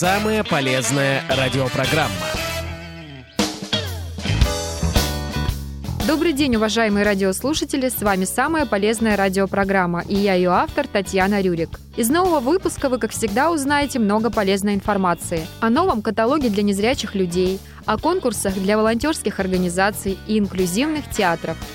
Самая полезная радиопрограмма. Добрый день, уважаемые радиослушатели! С вами самая полезная радиопрограмма, и я ее автор Татьяна Рюрик. Из нового выпуска вы, как всегда, узнаете много полезной информации о новом каталоге для незрячих людей, о конкурсах для волонтерских организаций и инклюзивных театров –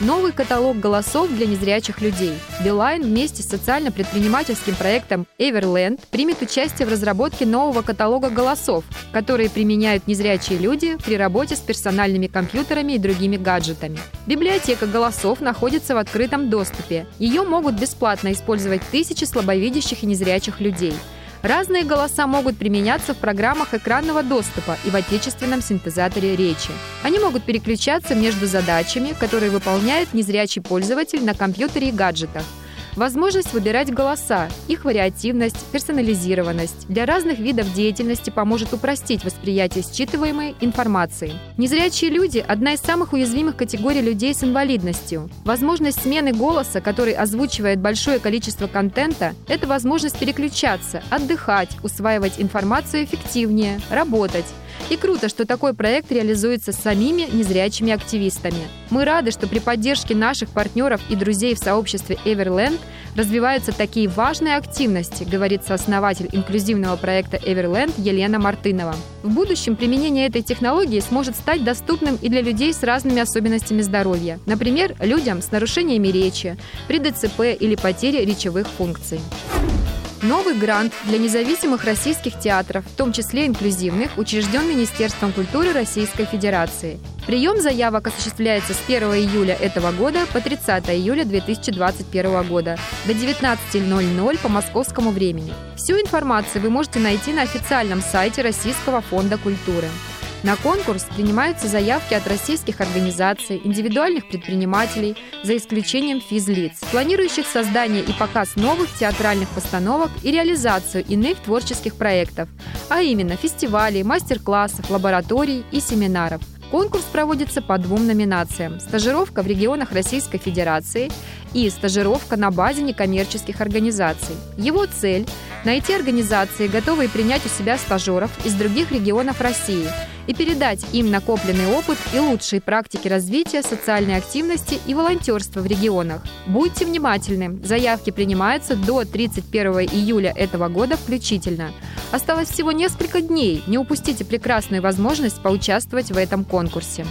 Новый каталог голосов для незрячих людей. Билайн вместе с социально-предпринимательским проектом Everland примет участие в разработке нового каталога голосов, которые применяют незрячие люди при работе с персональными компьютерами и другими гаджетами. Библиотека голосов находится в открытом доступе. Ее могут бесплатно использовать тысячи слабовидящих и незрячих людей – Разные голоса могут применяться в программах экранного доступа и в отечественном синтезаторе речи. Они могут переключаться между задачами, которые выполняет незрячий пользователь на компьютере и гаджетах – Возможность выбирать голоса, их вариативность, персонализированность для разных видов деятельности поможет упростить восприятие считываемой информации. Незрячие люди – одна из самых уязвимых категорий людей с инвалидностью. Возможность смены голоса, который озвучивает большое количество контента – это возможность переключаться, отдыхать, усваивать информацию эффективнее, работать, и круто, что такой проект реализуется самими незрячими активистами. Мы рады, что при поддержке наших партнеров и друзей в сообществе Everland развиваются такие важные активности, говорит сооснователь инклюзивного проекта Everland Елена Мартынова. В будущем применение этой технологии сможет стать доступным и для людей с разными особенностями здоровья, например, людям с нарушениями речи, при ДЦП или потере речевых функций. Новый грант для независимых российских театров, в том числе инклюзивных, учрежден Министерством культуры Российской Федерации. Прием заявок осуществляется с 1 июля этого года по 30 июля 2021 года до 19.00 по московскому времени. Всю информацию вы можете найти на официальном сайте Российского фонда культуры. На конкурс принимаются заявки от российских организаций, индивидуальных предпринимателей, за исключением физлиц, планирующих создание и показ новых театральных постановок и реализацию иных творческих проектов, а именно фестивалей, мастер-классов, лабораторий и семинаров – Конкурс проводится по двум номинациям – стажировка в регионах Российской Федерации и стажировка на базе некоммерческих организаций. Его цель – найти организации, готовые принять у себя стажеров из других регионов России – и передать им накопленный опыт и лучшие практики развития социальной активности и волонтерства в регионах. Будьте внимательны, заявки принимаются до 31 июля этого года включительно. Осталось всего несколько дней, не упустите прекрасную возможность поучаствовать в этом конкурсе.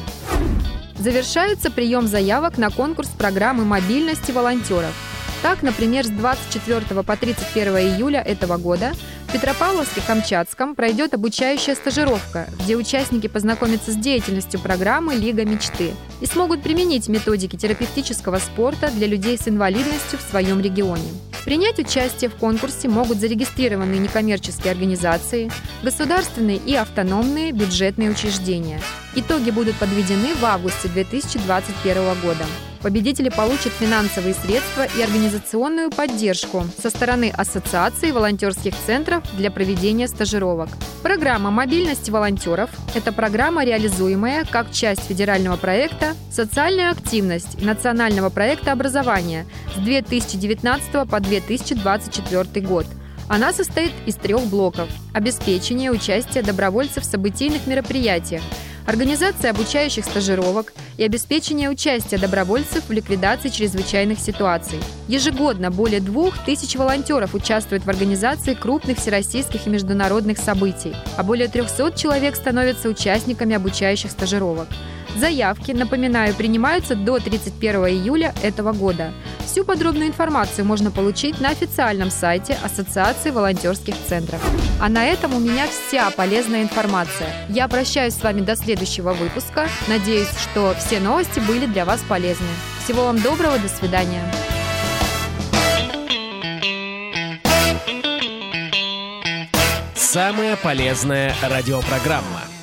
Завершается прием заявок на конкурс программы мобильности волонтеров. Так, например, с 24 по 31 июля этого года Петропавловске-Камчатском пройдет обучающая стажировка, где участники познакомятся с деятельностью программы «Лига мечты» и смогут применить методики терапевтического спорта для людей с инвалидностью в своем регионе. Принять участие в конкурсе могут зарегистрированные некоммерческие организации, государственные и автономные бюджетные учреждения. Итоги будут подведены в августе 2021 года. Победители получат финансовые средства и организационную поддержку со стороны Ассоциации волонтерских центров для проведения стажировок. Программа мобильности волонтеров – это программа, реализуемая как часть федерального проекта «Социальная активность» национального проекта образования с 2019 по 2024 год – она состоит из трех блоков – обеспечение участия добровольцев в событийных мероприятиях, организация обучающих стажировок и обеспечение участия добровольцев в ликвидации чрезвычайных ситуаций. Ежегодно более двух тысяч волонтеров участвуют в организации крупных всероссийских и международных событий, а более 300 человек становятся участниками обучающих стажировок. Заявки, напоминаю, принимаются до 31 июля этого года. Всю подробную информацию можно получить на официальном сайте Ассоциации волонтерских центров. А на этом у меня вся полезная информация. Я прощаюсь с вами до следующего выпуска. Надеюсь, что все новости были для вас полезны. Всего вам доброго, до свидания. Самая полезная радиопрограмма –